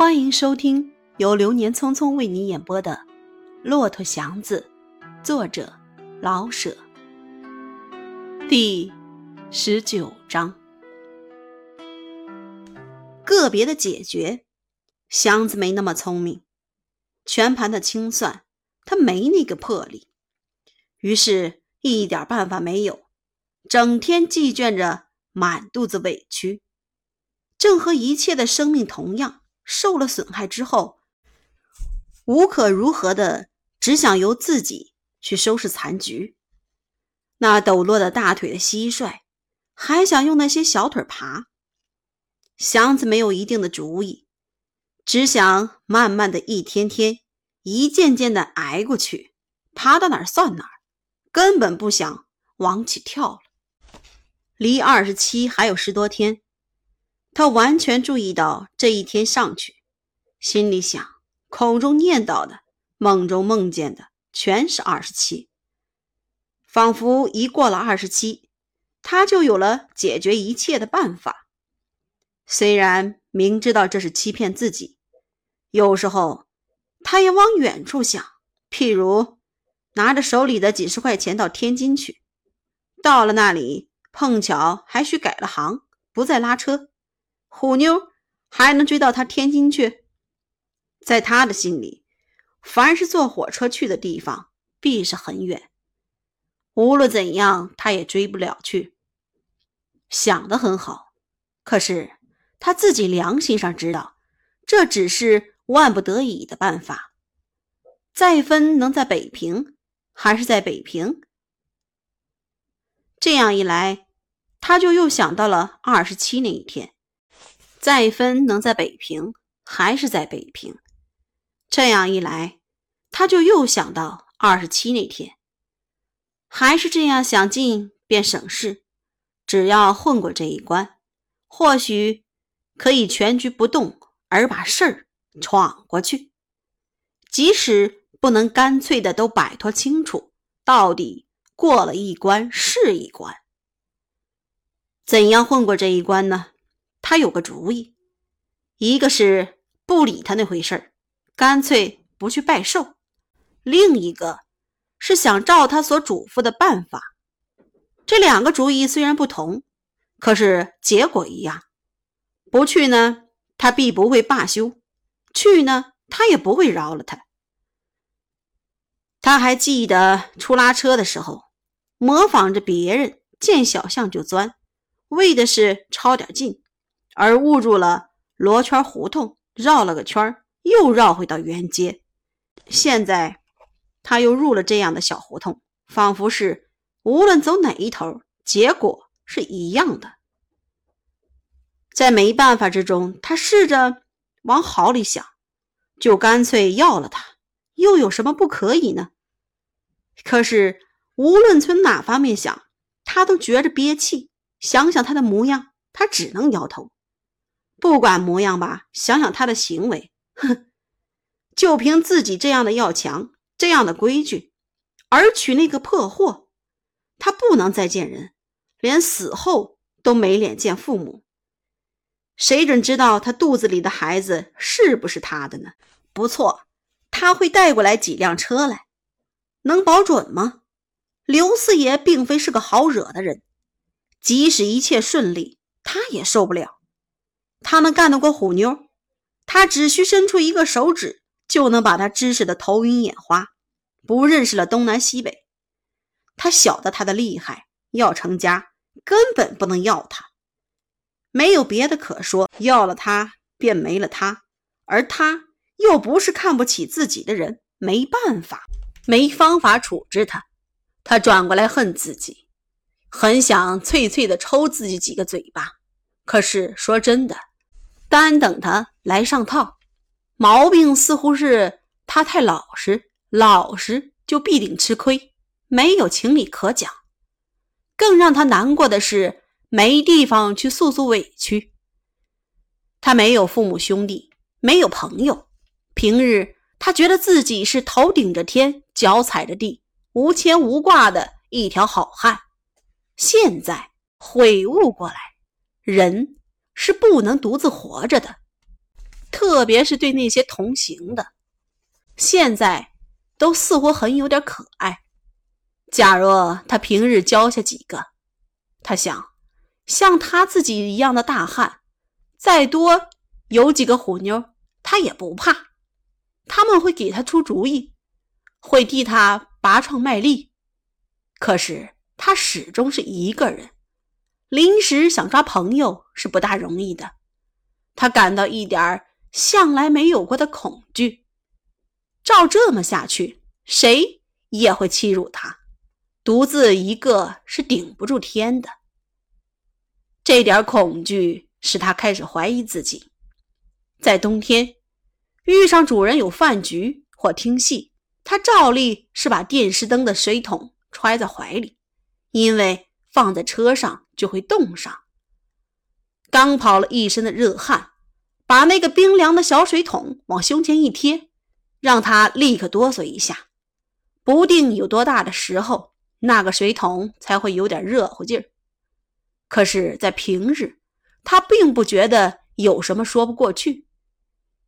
欢迎收听由流年匆匆为你演播的《骆驼祥子》，作者老舍。第十九章，个别的解决。祥子没那么聪明，全盘的清算，他没那个魄力，于是一点办法没有，整天计倦着，满肚子委屈，正和一切的生命同样。受了损害之后，无可如何的，只想由自己去收拾残局。那抖落的大腿的蟋蟀，还想用那些小腿爬。祥子没有一定的主意，只想慢慢的一天天、一件件的挨过去，爬到哪儿算哪儿，根本不想往起跳了。离二十七还有十多天。他完全注意到这一天上去，心里想，口中念叨的，梦中梦见的，全是二十七。仿佛一过了二十七，他就有了解决一切的办法。虽然明知道这是欺骗自己，有时候他也往远处想，譬如拿着手里的几十块钱到天津去，到了那里碰巧还需改了行，不再拉车。虎妞还能追到他天津去？在他的心里，凡是坐火车去的地方，必是很远。无论怎样，他也追不了去。想得很好，可是他自己良心上知道，这只是万不得已的办法。再分能在北平，还是在北平？这样一来，他就又想到了二十七那一天。再分能在北平，还是在北平？这样一来，他就又想到二十七那天，还是这样想进便省事。只要混过这一关，或许可以全局不动，而把事儿闯过去。即使不能干脆的都摆脱清楚，到底过了一关是一关。怎样混过这一关呢？他有个主意，一个是不理他那回事儿，干脆不去拜寿；另一个是想照他所嘱咐的办法。这两个主意虽然不同，可是结果一样。不去呢，他必不会罢休；去呢，他也不会饶了他。他还记得出拉车的时候，模仿着别人见小巷就钻，为的是抄点近。而误入了罗圈胡同，绕了个圈又绕回到原街。现在他又入了这样的小胡同，仿佛是无论走哪一头，结果是一样的。在没办法之中，他试着往好里想，就干脆要了他，又有什么不可以呢？可是无论从哪方面想，他都觉着憋气。想想他的模样，他只能摇头。不管模样吧，想想他的行为，哼，就凭自己这样的要强，这样的规矩，而娶那个破货，他不能再见人，连死后都没脸见父母。谁准知道他肚子里的孩子是不是他的呢？不错，他会带过来几辆车来，能保准吗？刘四爷并非是个好惹的人，即使一切顺利，他也受不了。他能干得过虎妞？他只需伸出一个手指，就能把他支使的头晕眼花，不认识了东南西北。他晓得他的厉害，要成家根本不能要他，没有别的可说，要了他便没了他，而他又不是看不起自己的人，没办法，没方法处置他。他转过来恨自己，很想脆脆的抽自己几个嘴巴，可是说真的。单等他来上套，毛病似乎是他太老实，老实就必定吃亏，没有情理可讲。更让他难过的是，没地方去诉诉委屈。他没有父母兄弟，没有朋友。平日他觉得自己是头顶着天，脚踩着地，无牵无挂的一条好汉。现在悔悟过来，人。是不能独自活着的。特别是对那些同行的，现在都似乎很有点可爱。假若他平日教下几个，他想，像他自己一样的大汉，再多有几个虎妞，他也不怕。他们会给他出主意，会替他拔创卖力。可是他始终是一个人，临时想抓朋友是不大容易的。他感到一点向来没有过的恐惧。照这么下去，谁也会欺辱他，独自一个是顶不住天的。这点恐惧使他开始怀疑自己，在冬天。遇上主人有饭局或听戏，他照例是把电视灯的水桶揣在怀里，因为放在车上就会冻上。刚跑了一身的热汗，把那个冰凉的小水桶往胸前一贴，让他立刻哆嗦一下。不定有多大的时候，那个水桶才会有点热乎劲儿。可是，在平日，他并不觉得有什么说不过去。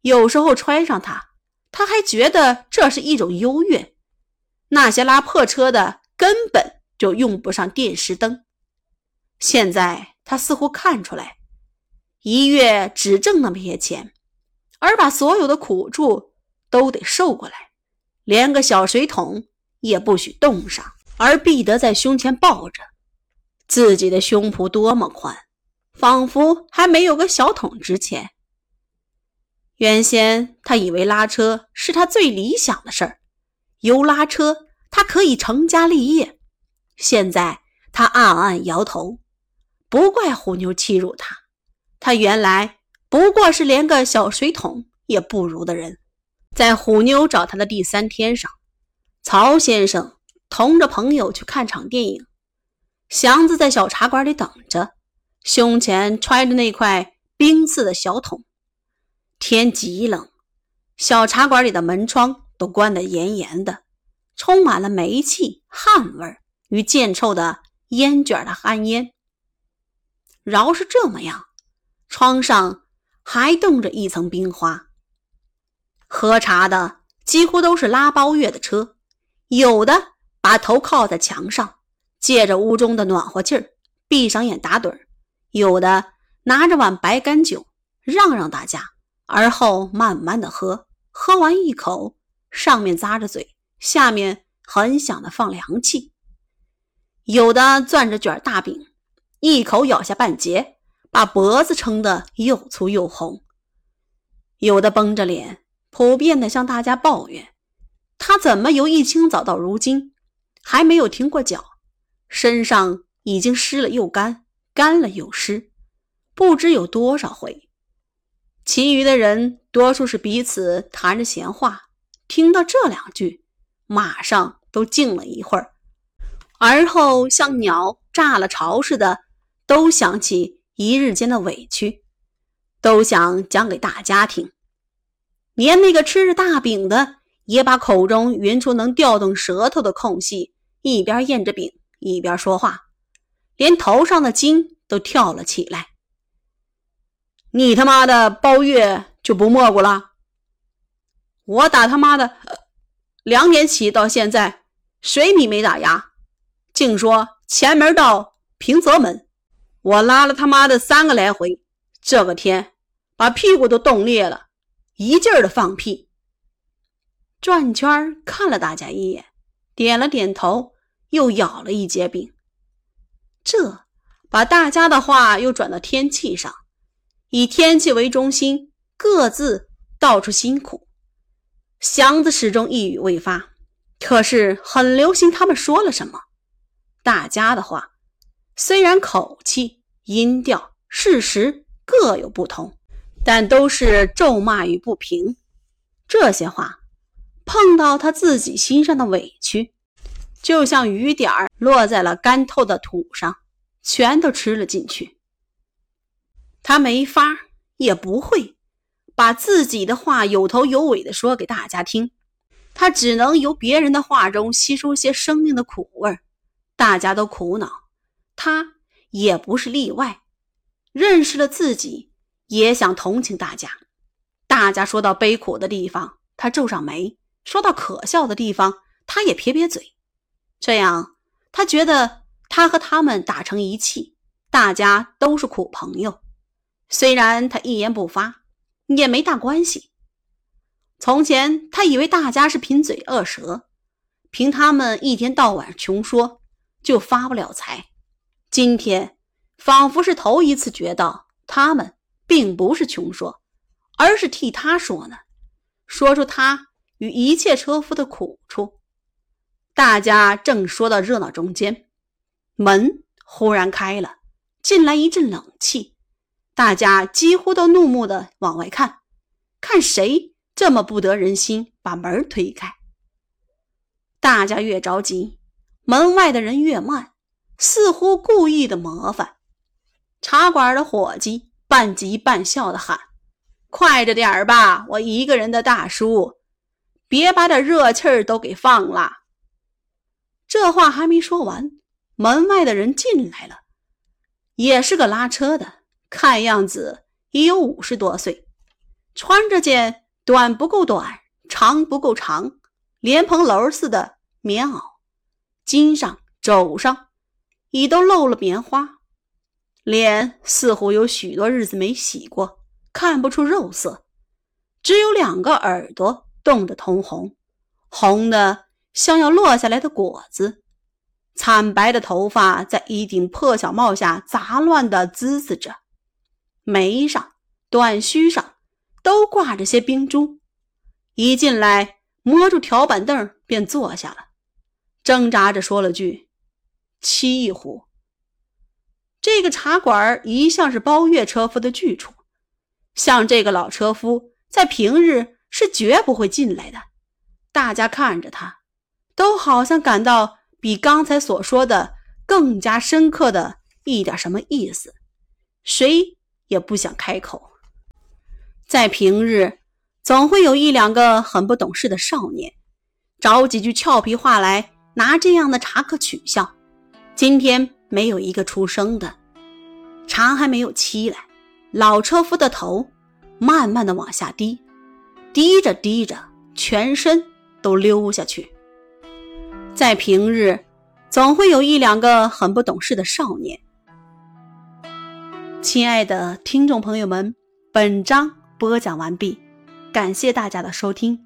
有时候穿上它，他还觉得这是一种优越。那些拉破车的根本就用不上电石灯。现在他似乎看出来，一月只挣那么些钱，而把所有的苦处都得受过来，连个小水桶也不许动上，而必得在胸前抱着。自己的胸脯多么宽，仿佛还没有个小桶值钱。原先他以为拉车是他最理想的事儿，有拉车他可以成家立业。现在他暗暗摇头，不怪虎妞欺辱他，他原来不过是连个小水桶也不如的人。在虎妞找他的第三天上，曹先生同着朋友去看场电影，祥子在小茶馆里等着，胸前揣着那块冰似的小桶。天极冷，小茶馆里的门窗都关得严严的，充满了煤气、汗味与贱臭的烟卷的汗烟。饶是这么样，窗上还冻着一层冰花。喝茶的几乎都是拉包月的车，有的把头靠在墙上，借着屋中的暖和气儿，闭上眼打盹有的拿着碗白干酒，让让大家。而后慢慢的喝，喝完一口，上面咂着嘴，下面很响的放凉气。有的攥着卷大饼，一口咬下半截，把脖子撑得又粗又红。有的绷着脸，普遍的向大家抱怨：他怎么由一清早到如今还没有停过脚？身上已经湿了又干，干了又湿，不知有多少回。其余的人多数是彼此谈着闲话，听到这两句，马上都静了一会儿，而后像鸟炸了巢似的，都想起一日间的委屈，都想讲给大家听。连那个吃着大饼的，也把口中匀出能调动舌头的空隙，一边咽着饼一边说话，连头上的筋都跳了起来。你他妈的包月就不没过了？我打他妈的两点起到现在，水米没打牙，净说前门到平泽门，我拉了他妈的三个来回，这个天把屁股都冻裂了，一劲儿的放屁。转圈看了大家一眼，点了点头，又咬了一截饼。这把大家的话又转到天气上。以天气为中心，各自道出辛苦。祥子始终一语未发，可是很留心他们说了什么。大家的话虽然口气、音调、事实各有不同，但都是咒骂与不平。这些话碰到他自己心上的委屈，就像雨点儿落在了干透的土上，全都吃了进去。他没法，也不会把自己的话有头有尾的说给大家听。他只能由别人的话中吸收些生命的苦味儿大家都苦恼，他也不是例外。认识了自己，也想同情大家。大家说到悲苦的地方，他皱上眉；说到可笑的地方，他也撇撇嘴。这样，他觉得他和他们打成一气，大家都是苦朋友。虽然他一言不发，也没大关系。从前他以为大家是贫嘴恶舌，凭他们一天到晚穷说，就发不了财。今天仿佛是头一次觉到，他们并不是穷说。而是替他说呢，说出他与一切车夫的苦处。大家正说到热闹中间，门忽然开了，进来一阵冷气。大家几乎都怒目的往外看，看谁这么不得人心，把门推开。大家越着急，门外的人越慢，似乎故意的麻烦。茶馆的伙计半急半笑的喊。快着点儿吧，我一个人的大叔，别把点热气儿都给放了。这话还没说完，门外的人进来了，也是个拉车的，看样子已有五十多岁，穿着件短不够短、长不够长、莲蓬楼似的棉袄，襟上、肘上已都露了棉花，脸似乎有许多日子没洗过。看不出肉色，只有两个耳朵冻得通红，红的像要落下来的果子。惨白的头发在一顶破小帽下杂乱地滋滋着，眉上、短须上都挂着些冰珠。一进来，摸住条板凳便坐下了，挣扎着说了句：“沏一壶。”这个茶馆一向是包月车夫的去处。像这个老车夫，在平日是绝不会进来的。大家看着他，都好像感到比刚才所说的更加深刻的一点什么意思，谁也不想开口。在平日，总会有一两个很不懂事的少年，找几句俏皮话来拿这样的茶客取笑。今天没有一个出声的，茶还没有沏来。老车夫的头慢慢的往下低，低着低着，全身都溜下去。在平日，总会有一两个很不懂事的少年。亲爱的听众朋友们，本章播讲完毕，感谢大家的收听。